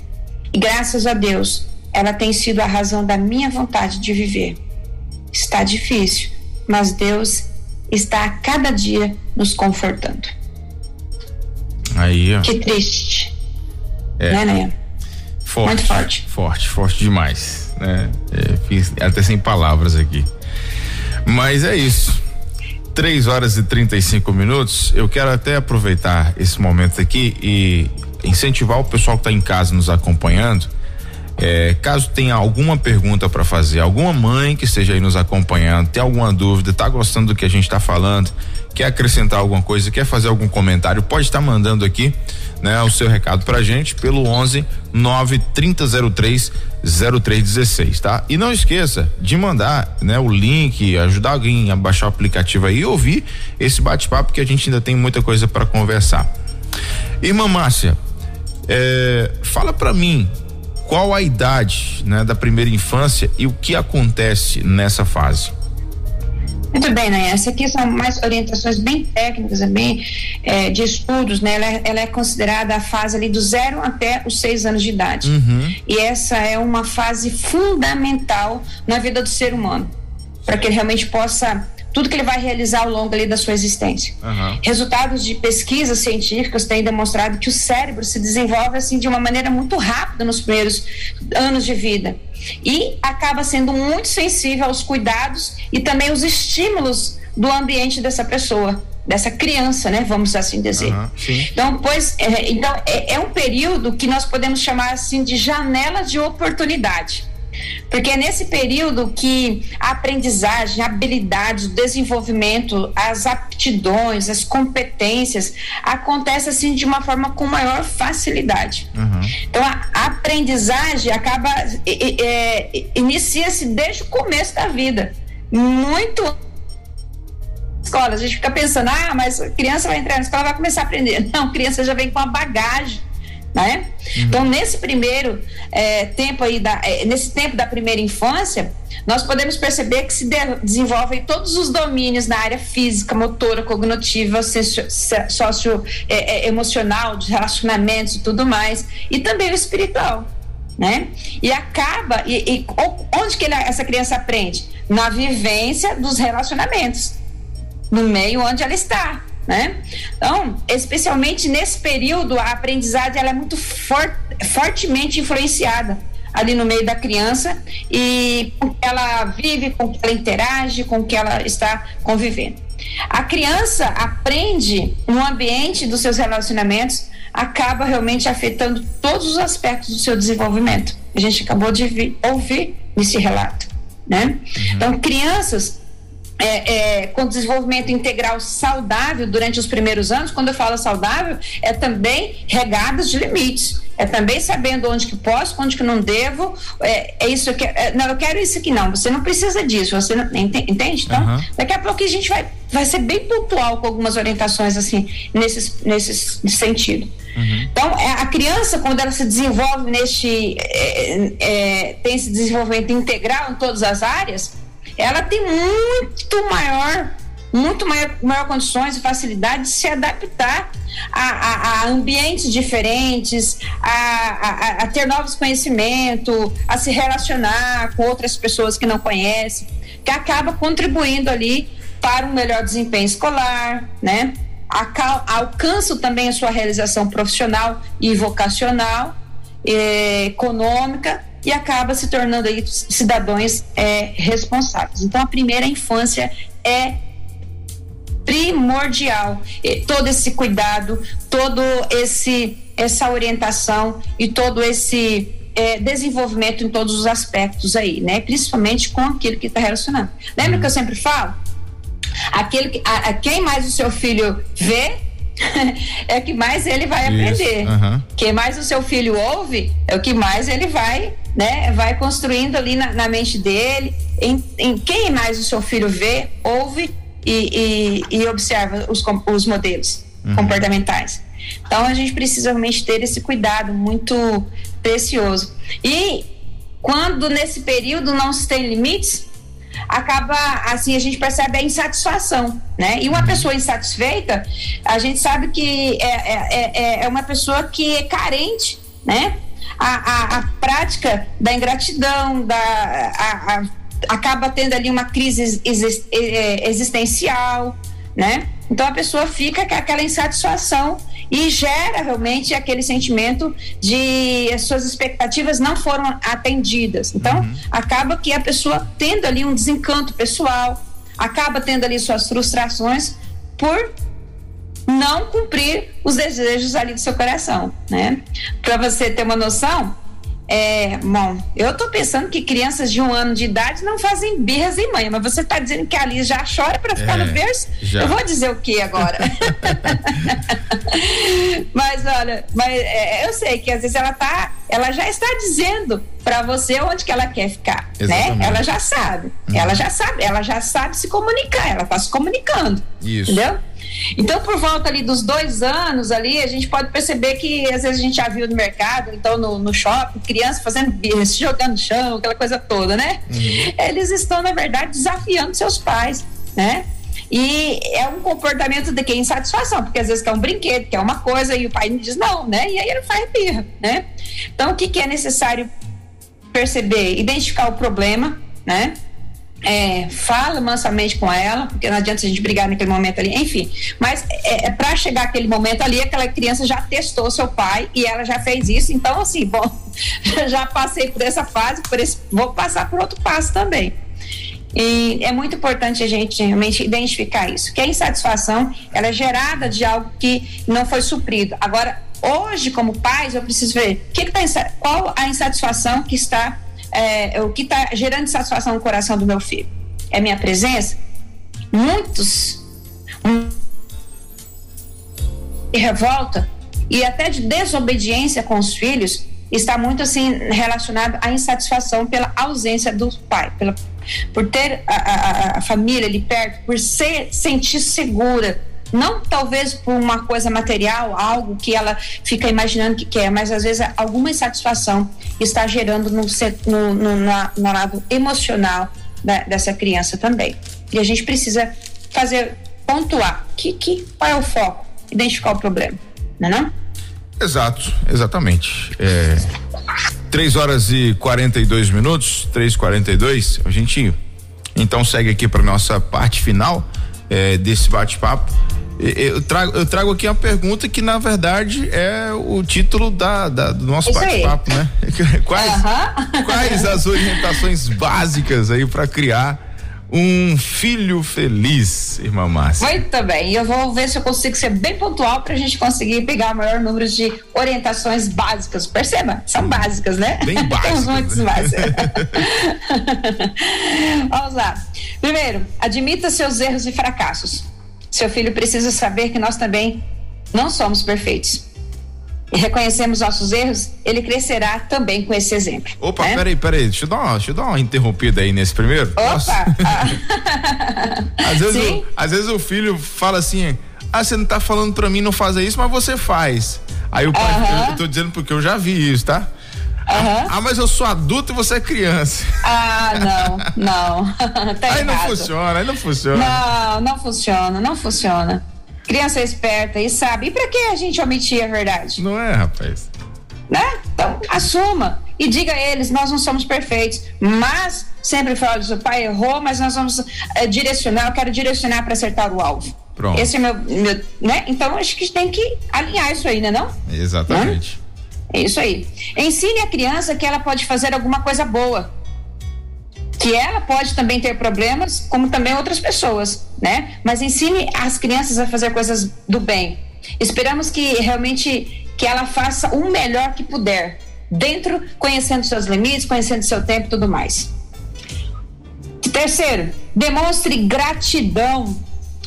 e graças a Deus ela tem sido a razão da minha vontade de viver. Está difícil, mas Deus está a cada dia nos confortando. Aí, ó. Que triste. É. Né, né? Forte, Muito forte. Forte, forte demais. Né? É, fiz até sem palavras aqui. Mas é isso. 3 horas e 35 minutos. Eu quero até aproveitar esse momento aqui e incentivar o pessoal que está em casa nos acompanhando. É, caso tenha alguma pergunta para fazer, alguma mãe que esteja aí nos acompanhando, tem alguma dúvida, está gostando do que a gente está falando, quer acrescentar alguma coisa, quer fazer algum comentário, pode estar tá mandando aqui, né, o seu recado pra gente pelo 11 93003 0316, tá? E não esqueça de mandar, né, o link, ajudar alguém a baixar o aplicativo aí e ouvir esse bate-papo que a gente ainda tem muita coisa para conversar. Irmã Márcia, é, fala para mim qual a idade, né, da primeira infância e o que acontece nessa fase. Muito bem, né? Essa aqui são mais orientações bem técnicas, é bem é, de estudos, né? Ela, é, ela, é considerada a fase ali do zero até os seis anos de idade. Uhum. E essa é uma fase fundamental na vida do ser humano, para que ele realmente possa tudo que ele vai realizar ao longo ali da sua existência. Uhum. Resultados de pesquisas científicas têm demonstrado que o cérebro se desenvolve assim de uma maneira muito rápida nos primeiros anos de vida e acaba sendo muito sensível aos cuidados e também os estímulos do ambiente dessa pessoa dessa criança, né? Vamos assim dizer. Uhum, então, pois, é, então é, é um período que nós podemos chamar assim de janela de oportunidade. Porque é nesse período que a aprendizagem, a habilidade, o desenvolvimento, as aptidões, as competências acontece assim de uma forma com maior facilidade. Uhum. Então a, aprendizagem acaba é, inicia-se desde o começo da vida. Muito escola, a gente fica pensando, ah, mas a criança vai entrar na escola vai começar a aprender. Não, a criança já vem com a bagagem né? Uhum. Então, nesse primeiro é, tempo aí, da, é, nesse tempo da primeira infância, nós podemos perceber que se de, desenvolvem todos os domínios na área física, motora, cognitiva, sócio, é, é, de relacionamentos e tudo mais, e também o espiritual. Né? E acaba, e, e onde que ele, essa criança aprende? Na vivência dos relacionamentos, no meio onde ela está né? Então, especialmente nesse período, a aprendizagem ela é muito for, fortemente influenciada ali no meio da criança e ela vive, com que ela interage, com que ela está convivendo. A criança aprende no ambiente dos seus relacionamentos, acaba realmente afetando todos os aspectos do seu desenvolvimento. A gente acabou de ouvir nesse relato, né? Uhum. Então, crianças é, é, com desenvolvimento integral saudável durante os primeiros anos, quando eu falo saudável, é também regadas de limites. É também sabendo onde que posso, onde que não devo. É, é isso que é, não, eu quero isso aqui não. Você não precisa disso. Você não, entende? Então, uhum. daqui a pouco a gente vai, vai ser bem pontual com algumas orientações assim nesse, nesse sentido. Uhum. Então, é, a criança, quando ela se desenvolve neste. É, é, tem esse desenvolvimento integral em todas as áreas, ela tem muito maior, muito maior, maior condições e facilidade de se adaptar a, a, a ambientes diferentes, a, a, ter novos conhecimentos, a se relacionar com outras pessoas que não conhece, que acaba contribuindo ali para um melhor desempenho escolar, né? Alcança também a sua realização profissional e vocacional, eh, econômica e acaba se tornando aí cidadãos é, responsáveis. Então, a primeira infância é primordial. E todo esse cuidado, todo esse essa orientação e todo esse é, desenvolvimento em todos os aspectos aí, né? Principalmente com aquilo que está relacionado. Lembra que eu sempre falo? Aquele que, a, a quem mais o seu filho vê é que mais ele vai aprender. Uhum. Quem mais o seu filho ouve é o que mais ele vai, né? Vai construindo ali na, na mente dele. Em, em, quem mais o seu filho vê, ouve e, e, e observa os, os modelos uhum. comportamentais. Então a gente precisa realmente ter esse cuidado muito precioso. E quando nesse período não se tem limites, acaba assim a gente percebe a insatisfação, né? E uma uhum. pessoa insatisfeita, a gente sabe que é, é, é, é uma pessoa que é carente, né? A, a, a prática da ingratidão, da a, a, acaba tendo ali uma crise existencial, né? Então a pessoa fica com aquela insatisfação e gera realmente aquele sentimento de as suas expectativas não foram atendidas. Então, uhum. acaba que a pessoa tendo ali um desencanto pessoal, acaba tendo ali suas frustrações por não cumprir os desejos ali do seu coração, né? Para você ter uma noção, é, bom, eu tô pensando que crianças de um ano de idade não fazem birras em mãe, mas você tá dizendo que a Alice já chora para ficar é, no berço? Já. Eu vou dizer o que agora? mas olha, mas é, eu sei que às vezes ela tá, ela já está dizendo para você onde que ela quer ficar, né? Exatamente. né? Ela já sabe, ela já sabe, ela já sabe se comunicar, ela tá se comunicando, Isso. entendeu? Então, por volta ali dos dois anos ali, a gente pode perceber que às vezes a gente já viu no mercado, então no, no shopping, criança fazendo birra, se jogando no chão, aquela coisa toda, né? Uhum. Eles estão, na verdade, desafiando seus pais, né? E é um comportamento de quem insatisfação, porque às vezes quer um brinquedo, quer uma coisa, e o pai diz não, né? E aí ele faz birra, né? Então, o que, que é necessário perceber? Identificar o problema, né? É, fala mansamente com ela, porque não adianta a gente brigar naquele momento ali, enfim. Mas é, é para chegar aquele momento ali, aquela criança já testou seu pai e ela já fez isso. Então, assim, bom, já passei por essa fase, por esse, vou passar por outro passo também. E é muito importante a gente realmente identificar isso, que a insatisfação ela é gerada de algo que não foi suprido. Agora, hoje, como pais, eu preciso ver que que tá, qual a insatisfação que está é, o que está gerando satisfação no coração do meu filho? É minha presença? Muitos e revolta e até de desobediência com os filhos está muito assim relacionado à insatisfação pela ausência do pai, pela, por ter a, a, a família ali perto, por ser sentir segura não talvez por uma coisa material, algo que ela fica imaginando que quer, mas às vezes alguma insatisfação está gerando no, no, no, no lado emocional da, dessa criança também. E a gente precisa fazer, pontuar que, que, qual é o foco, identificar o problema, não é não? Exato, exatamente. É, 3 horas e 42 minutos, 3h42, a gente então segue aqui para nossa parte final é, desse bate-papo. Eu trago, eu trago aqui uma pergunta que, na verdade, é o título da, da do nosso bate-papo, né? Quais, uhum. quais as orientações básicas aí para criar um filho feliz, irmã Márcia. Muito bem, eu vou ver se eu consigo ser bem pontual para a gente conseguir pegar o maior número de orientações básicas. Perceba, são básicas, né? Bem básicas. Temos muitos né? Vamos lá. Primeiro, admita seus erros e fracassos. Seu filho precisa saber que nós também não somos perfeitos. E reconhecemos nossos erros, ele crescerá também com esse exemplo. Opa, né? peraí, peraí, deixa eu, dar uma, deixa eu dar uma interrompida aí nesse primeiro. Opa! às, vezes o, às vezes o filho fala assim: ah, você não tá falando pra mim não fazer isso, mas você faz. Aí o pai, uh -huh. eu tô dizendo porque eu já vi isso, tá? Uhum. Ah, mas eu sou adulto e você é criança. Ah, não, não. tá aí não funciona, aí não funciona. Não, não funciona, não funciona. Criança é esperta e sabe. E pra que a gente omitir a verdade? Não é, rapaz. Né? Então, assuma e diga a eles: nós não somos perfeitos, mas sempre fala: o pai errou, mas nós vamos é, direcionar. Eu quero direcionar para acertar o alvo. Pronto. Esse é meu, meu, né? Então acho que tem que alinhar isso aí, né? Não? Exatamente. Né? É isso aí. Ensine a criança que ela pode fazer alguma coisa boa. Que ela pode também ter problemas, como também outras pessoas, né? Mas ensine as crianças a fazer coisas do bem. Esperamos que realmente que ela faça o melhor que puder, dentro conhecendo seus limites, conhecendo seu tempo e tudo mais. Terceiro, demonstre gratidão.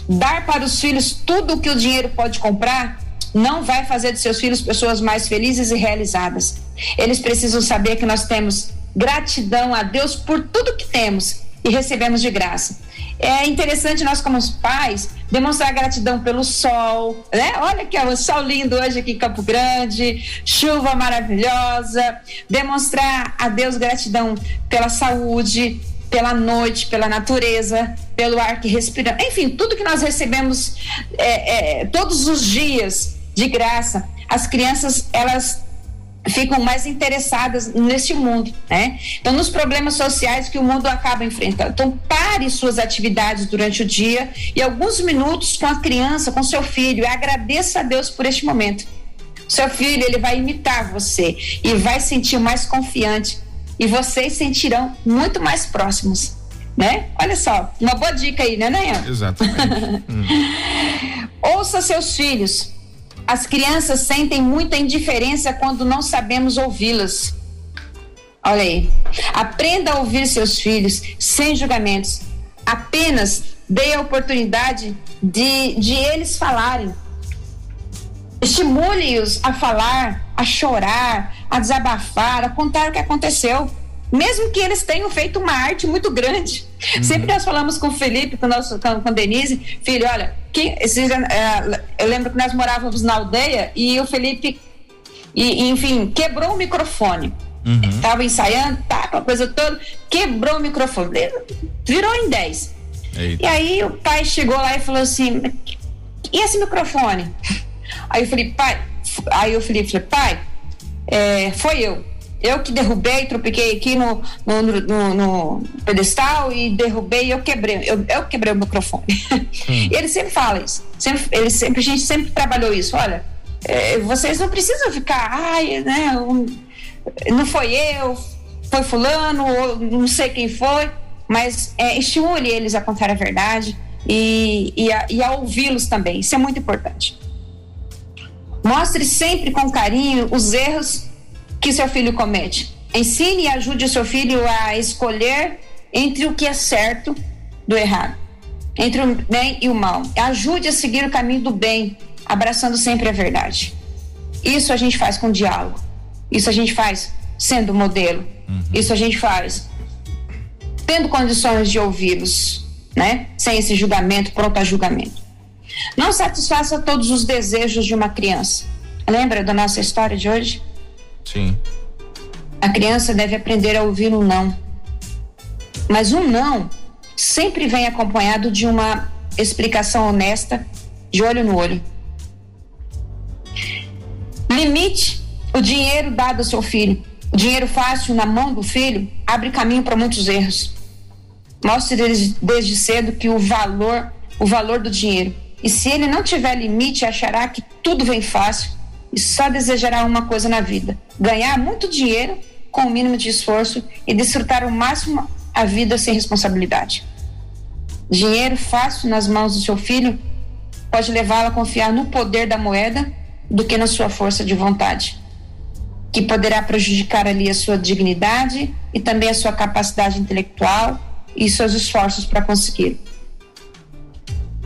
Dar para os filhos tudo o que o dinheiro pode comprar não vai fazer de seus filhos pessoas mais felizes e realizadas. Eles precisam saber que nós temos gratidão a Deus por tudo que temos e recebemos de graça. É interessante nós como pais demonstrar gratidão pelo sol, né? Olha que o sol lindo hoje aqui em Campo Grande, chuva maravilhosa, demonstrar a Deus gratidão pela saúde, pela noite, pela natureza, pelo ar que respiramos, enfim, tudo que nós recebemos é, é, todos os dias de graça. As crianças, elas ficam mais interessadas neste mundo, né? Então, nos problemas sociais que o mundo acaba enfrentando. Então, pare suas atividades durante o dia e alguns minutos com a criança, com seu filho, e agradeça a Deus por este momento. Seu filho, ele vai imitar você e vai sentir mais confiante e vocês sentirão muito mais próximos, né? Olha só, uma boa dica aí, né, Nayan? Exatamente. hum. Ouça seus filhos, as crianças sentem muita indiferença quando não sabemos ouvi-las. Olha aí. Aprenda a ouvir seus filhos sem julgamentos. Apenas dê a oportunidade de, de eles falarem. Estimule-os a falar, a chorar, a desabafar, a contar o que aconteceu mesmo que eles tenham feito uma arte muito grande. Uhum. Sempre nós falamos com o Felipe, com, nosso, com, com Denise, filho, olha, que, esses, é, eu lembro que nós morávamos na aldeia e o Felipe, e, enfim, quebrou o microfone. Uhum. Tava ensaiando, tá, aquela coisa toda, quebrou o microfone, virou em 10. E aí o pai chegou lá e falou assim: e esse microfone? Aí eu falei, pai, aí o Felipe falou, pai, é, foi eu. Eu que derrubei, tropiquei aqui no, no, no, no pedestal e derrubei, eu quebrei, eu, eu quebrei o microfone. Hum. E ele sempre fala isso. Sempre, ele sempre, a gente sempre trabalhou isso. Olha, é, vocês não precisam ficar, ai, né? Um, não foi eu, foi fulano, ou não sei quem foi, mas é, estimule eles a contar a verdade e, e a, e a ouvi-los também. Isso é muito importante. Mostre sempre com carinho os erros que seu filho comete. Ensine e ajude o seu filho a escolher entre o que é certo do errado, entre o bem e o mal. Ajude a seguir o caminho do bem, abraçando sempre a verdade. Isso a gente faz com diálogo. Isso a gente faz sendo modelo. Uhum. Isso a gente faz tendo condições de ouvi-los, né? Sem esse julgamento, pronto a julgamento. Não satisfaça todos os desejos de uma criança. Lembra da nossa história de hoje? Sim. A criança deve aprender a ouvir um não. Mas um não sempre vem acompanhado de uma explicação honesta, de olho no olho. Limite o dinheiro dado ao seu filho. O dinheiro fácil na mão do filho abre caminho para muitos erros. Mostre desde, desde cedo que o valor, o valor do dinheiro. E se ele não tiver limite, achará que tudo vem fácil e só desejará uma coisa na vida: ganhar muito dinheiro com o mínimo de esforço e desfrutar o máximo a vida sem responsabilidade. Dinheiro fácil nas mãos do seu filho pode levá-lo a confiar no poder da moeda do que na sua força de vontade, que poderá prejudicar ali a sua dignidade e também a sua capacidade intelectual e seus esforços para conseguir.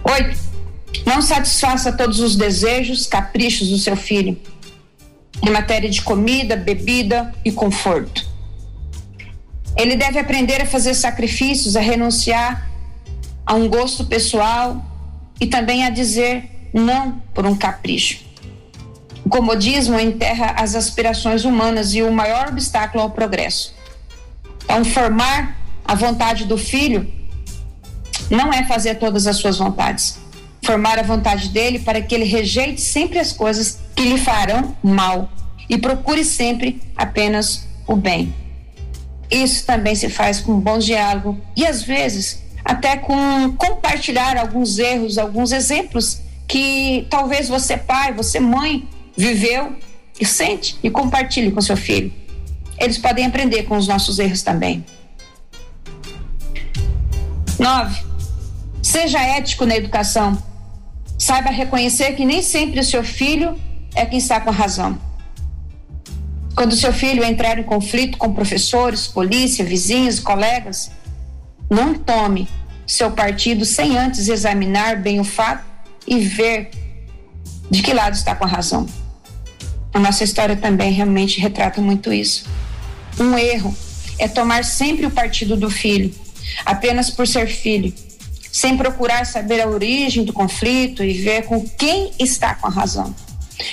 Oito. Não satisfaça todos os desejos, caprichos do seu filho em matéria de comida, bebida e conforto. Ele deve aprender a fazer sacrifícios, a renunciar a um gosto pessoal e também a dizer não por um capricho. O comodismo enterra as aspirações humanas e o maior obstáculo ao progresso. Então, formar a vontade do filho não é fazer todas as suas vontades, formar a vontade dele para que ele rejeite sempre as coisas que lhe farão mal e procure sempre apenas o bem. Isso também se faz com bom diálogo e às vezes até com compartilhar alguns erros, alguns exemplos que talvez você pai, você mãe viveu e sente e compartilhe com seu filho. Eles podem aprender com os nossos erros também. Nove, seja ético na educação. Saiba reconhecer que nem sempre o seu filho é quem está com a razão. Quando seu filho entrar em conflito com professores, polícia, vizinhos, colegas, não tome seu partido sem antes examinar bem o fato e ver de que lado está com a razão. A nossa história também realmente retrata muito isso. Um erro é tomar sempre o partido do filho, apenas por ser filho, sem procurar saber a origem do conflito e ver com quem está com a razão.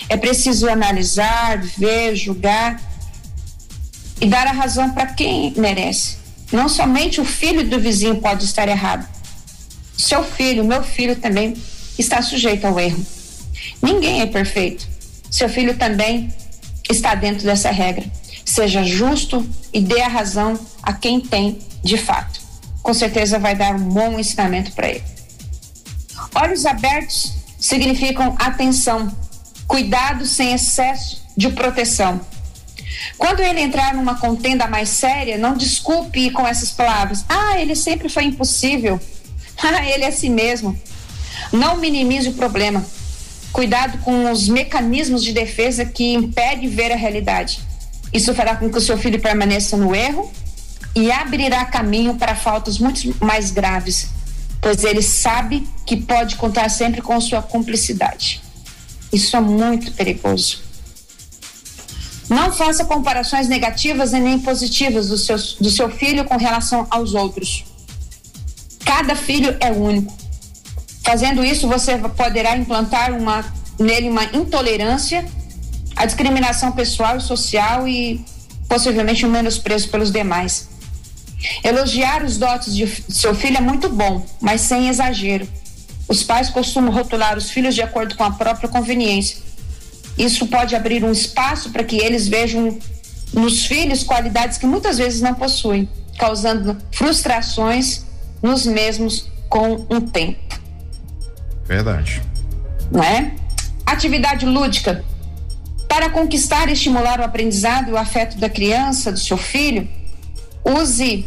É preciso analisar, ver, julgar e dar a razão para quem merece. Não somente o filho do vizinho pode estar errado. Seu filho, meu filho também está sujeito ao erro. Ninguém é perfeito. Seu filho também está dentro dessa regra. Seja justo e dê a razão a quem tem de fato. Com certeza vai dar um bom ensinamento para ele. Olhos abertos significam atenção, cuidado sem excesso de proteção. Quando ele entrar numa contenda mais séria, não desculpe com essas palavras. Ah, ele sempre foi impossível. Ah, ele é assim mesmo. Não minimize o problema. Cuidado com os mecanismos de defesa que impedem ver a realidade. Isso fará com que o seu filho permaneça no erro e abrirá caminho para faltas muito mais graves, pois ele sabe que pode contar sempre com sua cumplicidade. Isso é muito perigoso. Não faça comparações negativas e nem positivas do seu, do seu filho com relação aos outros. Cada filho é único. Fazendo isso, você poderá implantar uma, nele uma intolerância, a discriminação pessoal e social e possivelmente um menosprezo pelos demais. Elogiar os dotes de seu filho é muito bom, mas sem exagero. Os pais costumam rotular os filhos de acordo com a própria conveniência isso pode abrir um espaço para que eles vejam nos filhos qualidades que muitas vezes não possuem, causando frustrações nos mesmos com um tempo. Verdade. Não é? Atividade lúdica. Para conquistar e estimular o aprendizado e o afeto da criança, do seu filho, use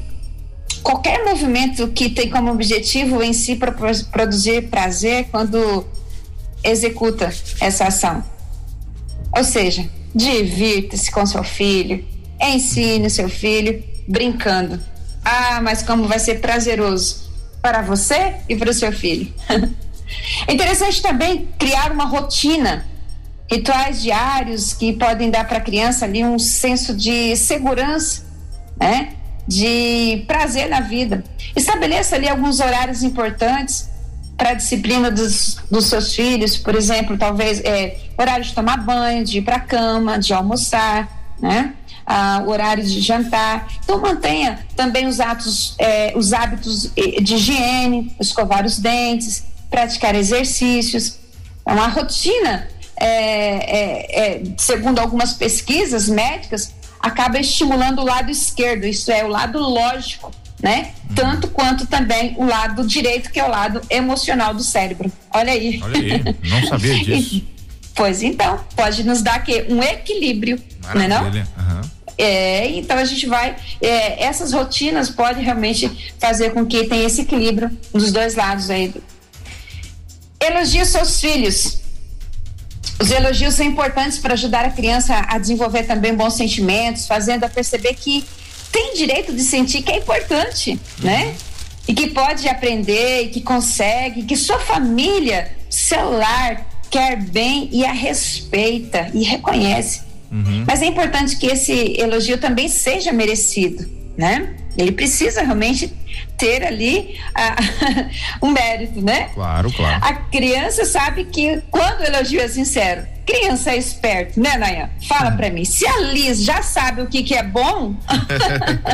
qualquer movimento que tem como objetivo em si produzir prazer quando executa essa ação. Ou seja, divirta-se com seu filho, ensine seu filho brincando. Ah, mas como vai ser prazeroso para você e para o seu filho. é interessante também criar uma rotina, rituais diários que podem dar para a criança ali um senso de segurança, né? De prazer na vida. Estabeleça ali alguns horários importantes para a disciplina dos, dos seus filhos, por exemplo, talvez é, horário de tomar banho, de ir para a cama, de almoçar, né? Ah, horário de jantar. Então mantenha também os atos, é, os hábitos de higiene, escovar os dentes, praticar exercícios. É uma rotina, é, é, é, segundo algumas pesquisas médicas, acaba estimulando o lado esquerdo, isso é o lado lógico né? Tanto quanto também o lado direito, que é o lado emocional do cérebro. Olha aí. Olha aí, não sabia disso. pois então, pode nos dar que um equilíbrio, né não? Uhum. É, então a gente vai, é, essas rotinas podem realmente fazer com que tenha esse equilíbrio dos dois lados aí. Elogie seus filhos. Os elogios são importantes para ajudar a criança a desenvolver também bons sentimentos, fazendo a perceber que tem direito de sentir que é importante, né? E que pode aprender, e que consegue, que sua família, seu lar, quer bem e a respeita e reconhece. Uhum. Mas é importante que esse elogio também seja merecido, né? Ele precisa realmente ter ali a, um mérito, né? Claro, claro. A criança sabe que quando o elogio é sincero, criança é esperto, né, Nayan? Fala para mim. Se a Liz já sabe o que, que é bom,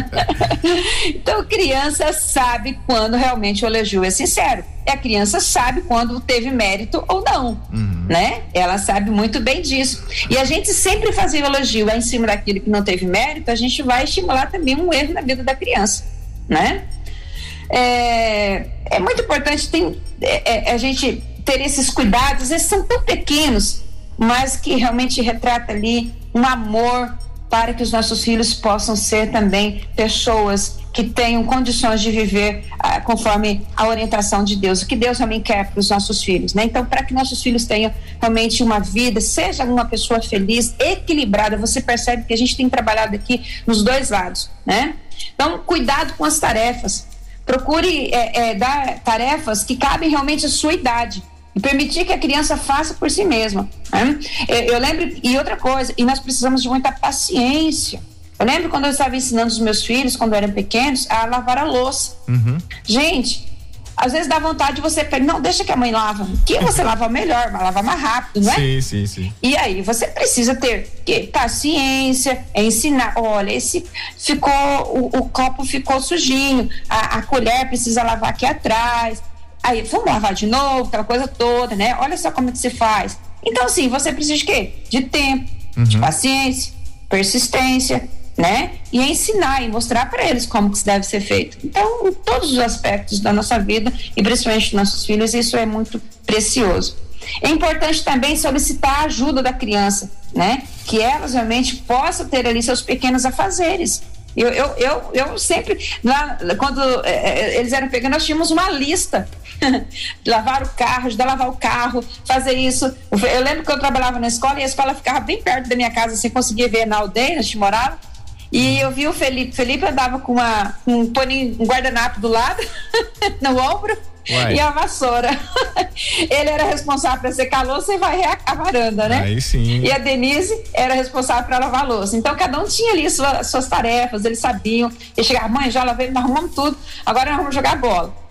então criança sabe quando realmente o elogio é sincero. E a criança sabe quando teve mérito ou não, uhum. né? Ela sabe muito bem disso. E a gente sempre fazer o elogio é em cima daquilo que não teve mérito, a gente vai estimular também um erro na vida da criança, né? É, é muito importante tem, é, é, a gente ter esses cuidados, eles são tão pequenos, mas que realmente retrata ali um amor para que os nossos filhos possam ser também pessoas que tenham condições de viver ah, conforme a orientação de Deus, o que Deus também quer para os nossos filhos, né? Então, para que nossos filhos tenham realmente uma vida, seja uma pessoa feliz, equilibrada, você percebe que a gente tem trabalhado aqui nos dois lados, né? Então, cuidado com as tarefas, procure é, é, dar tarefas que cabem realmente à sua idade e permitir que a criança faça por si mesma. Né? Eu, lembro, e outra coisa, e nós precisamos de muita paciência. Eu lembro quando eu estava ensinando os meus filhos, quando eram pequenos, a lavar a louça. Uhum. Gente, às vezes dá vontade de você pegar, não, deixa que a mãe lava. Que você lava melhor, vai lavar mais rápido, né? Sim, sim, sim. E aí, você precisa ter que, paciência, é ensinar. Olha, esse ficou, o, o copo ficou sujinho, a, a colher precisa lavar aqui atrás Aí, vamos lavar de novo, aquela coisa toda, né? Olha só como é que se faz. Então, assim, você precisa de quê? De tempo, uhum. de paciência, persistência, né? E ensinar e mostrar para eles como que isso deve ser feito. Então, em todos os aspectos da nossa vida e principalmente dos nossos filhos, isso é muito precioso. É importante também solicitar a ajuda da criança, né? Que elas realmente possam ter ali seus pequenos afazeres. Eu, eu, eu, eu sempre, lá, quando é, eles eram pequenos, nós tínhamos uma lista. lavar o carro, ajudar a lavar o carro, fazer isso. Eu lembro que eu trabalhava na escola e a escola ficava bem perto da minha casa, você conseguia ver na aldeia, a gente morava. E eu vi o Felipe. Felipe andava com uma, um paninho, um guardanapo do lado, no ombro. Uai. E a vassoura. Ele era responsável para secar a louça e varrer a varanda, né? Aí sim. E a Denise era responsável para lavar a louça. Então cada um tinha ali suas, suas tarefas, eles sabiam. E chegava, mãe, já lavei, nós arrumamos tudo, agora nós vamos jogar bola.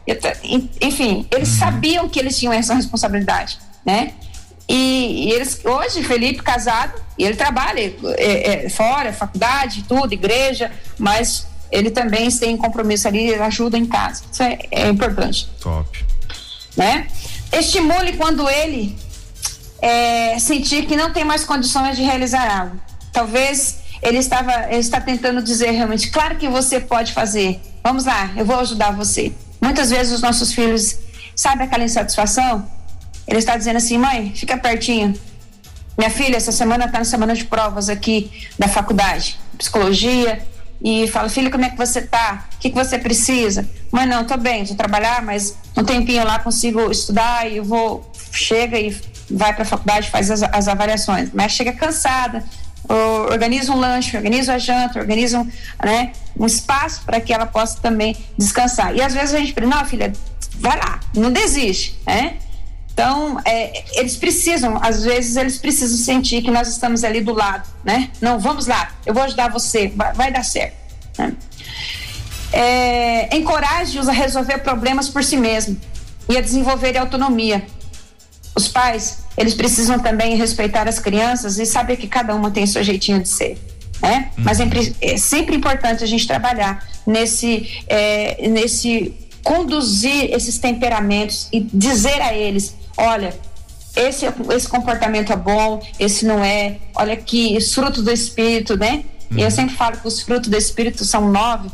Enfim, eles uhum. sabiam que eles tinham essa responsabilidade, né? E, e, eles hoje Felipe casado ele trabalha é, é, fora faculdade tudo igreja mas ele também tem compromisso ali ele ajuda em casa. Isso é, é importante. Top. Né? Estimule quando ele é, sentir que não tem mais condições de realizar algo. Talvez ele estava ele está tentando dizer realmente claro que você pode fazer. Vamos lá eu vou ajudar você muitas vezes os nossos filhos sabe aquela insatisfação ele está dizendo assim, mãe, fica pertinho. Minha filha, essa semana está na semana de provas aqui da faculdade, psicologia, e fala, filho, como é que você tá? O que, que você precisa? Mãe, não, tô bem, vou trabalhar, mas um tempinho lá consigo estudar e eu vou, chega e vai para a faculdade, faz as, as, avaliações. Mas chega cansada, organiza um lanche, organiza a janta, organiza um, né, um espaço para que ela possa também descansar. E às vezes a gente pensa, não, filha, vai lá, não desiste, né? Então, é, eles precisam, às vezes, eles precisam sentir que nós estamos ali do lado, né? Não, vamos lá, eu vou ajudar você, vai, vai dar certo. Né? É, encoraje-os a resolver problemas por si mesmo e a desenvolver autonomia. Os pais, eles precisam também respeitar as crianças e saber que cada uma tem seu jeitinho de ser. Né? Uhum. Mas é, é, sempre importante a gente trabalhar nesse, é, nesse conduzir esses temperamentos e dizer a eles olha, esse, esse comportamento é bom, esse não é, olha aqui, os frutos do Espírito, né? E eu uhum. sempre falo que os frutos do Espírito são nove,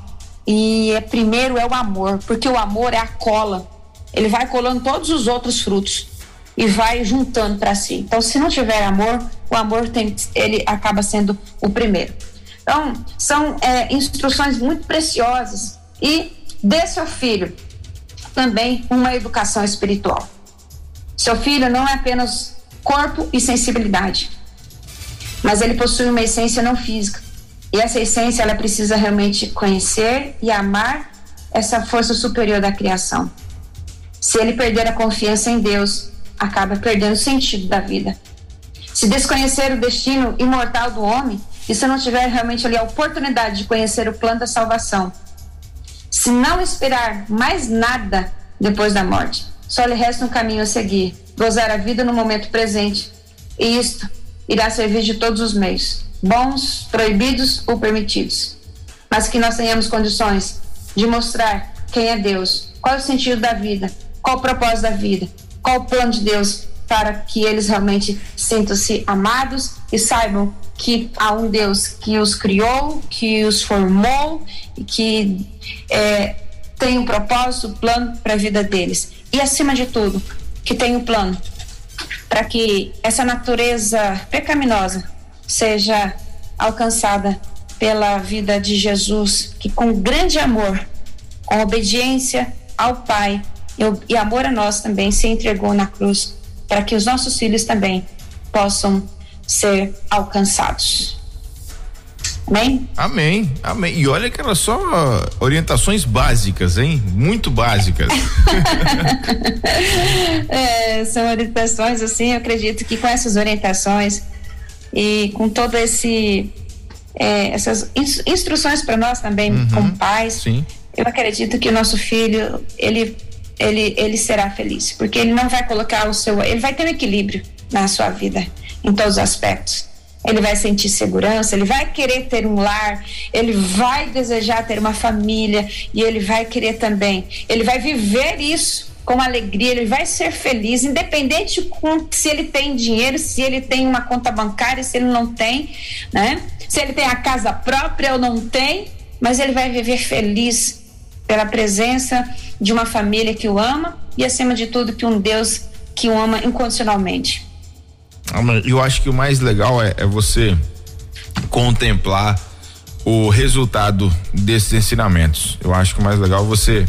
e é, primeiro é o amor, porque o amor é a cola, ele vai colando todos os outros frutos e vai juntando para si. Então, se não tiver amor, o amor tem, ele acaba sendo o primeiro. Então, são é, instruções muito preciosas e dê seu filho também uma educação espiritual. Seu filho não é apenas corpo e sensibilidade, mas ele possui uma essência não física. E essa essência ela precisa realmente conhecer e amar essa força superior da criação. Se ele perder a confiança em Deus, acaba perdendo o sentido da vida. Se desconhecer o destino imortal do homem, e se não tiver realmente ali a oportunidade de conhecer o plano da salvação, se não esperar mais nada depois da morte, só lhe resta um caminho a seguir: gozar a vida no momento presente. E isto irá servir de todos os meios, bons, proibidos ou permitidos. Mas que nós tenhamos condições de mostrar quem é Deus, qual é o sentido da vida, qual o propósito da vida, qual o plano de Deus para que eles realmente sintam-se amados e saibam que há um Deus que os criou, que os formou e que é, tem um propósito, um plano para a vida deles. E acima de tudo, que tem um plano para que essa natureza pecaminosa seja alcançada pela vida de Jesus, que com grande amor, com obediência ao Pai e amor a nós também se entregou na cruz, para que os nossos filhos também possam ser alcançados. Amém? Amém, amém. E olha que eram só orientações básicas, hein? Muito básicas. é, são orientações, assim, eu acredito que com essas orientações e com todo esse é, essas instruções para nós também uhum, como pais, sim. eu acredito que o nosso filho ele ele ele será feliz, porque ele não vai colocar o seu, ele vai ter um equilíbrio na sua vida em todos os aspectos ele vai sentir segurança, ele vai querer ter um lar, ele vai desejar ter uma família e ele vai querer também, ele vai viver isso com alegria, ele vai ser feliz, independente com se ele tem dinheiro, se ele tem uma conta bancária, se ele não tem, né? Se ele tem a casa própria ou não tem, mas ele vai viver feliz pela presença de uma família que o ama e acima de tudo que um Deus que o ama incondicionalmente. Eu acho que o mais legal é, é você contemplar o resultado desses ensinamentos. Eu acho que o mais legal é você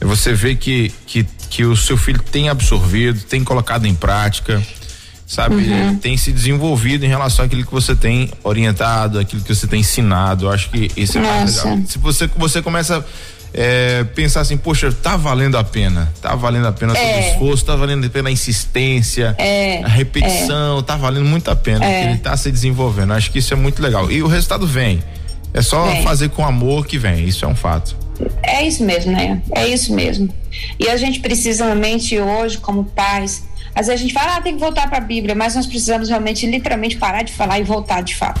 é você ver que, que, que o seu filho tem absorvido, tem colocado em prática, sabe? Uhum. Tem se desenvolvido em relação àquilo que você tem orientado, aquilo que você tem ensinado. Eu acho que isso é mais legal. Se você, você começa é, pensar assim, poxa, tá valendo a pena, tá valendo a pena é. todo o esforço, tá valendo a pena a insistência, é. a repetição, é. tá valendo muito a pena, é. ele tá se desenvolvendo. Acho que isso é muito legal. E o resultado vem. É só vem. fazer com amor que vem, isso é um fato. É isso mesmo, né? É isso mesmo. E a gente precisa realmente hoje, como pais, às vezes a gente fala, ah, tem que voltar para a Bíblia, mas nós precisamos realmente, literalmente, parar de falar e voltar de fato.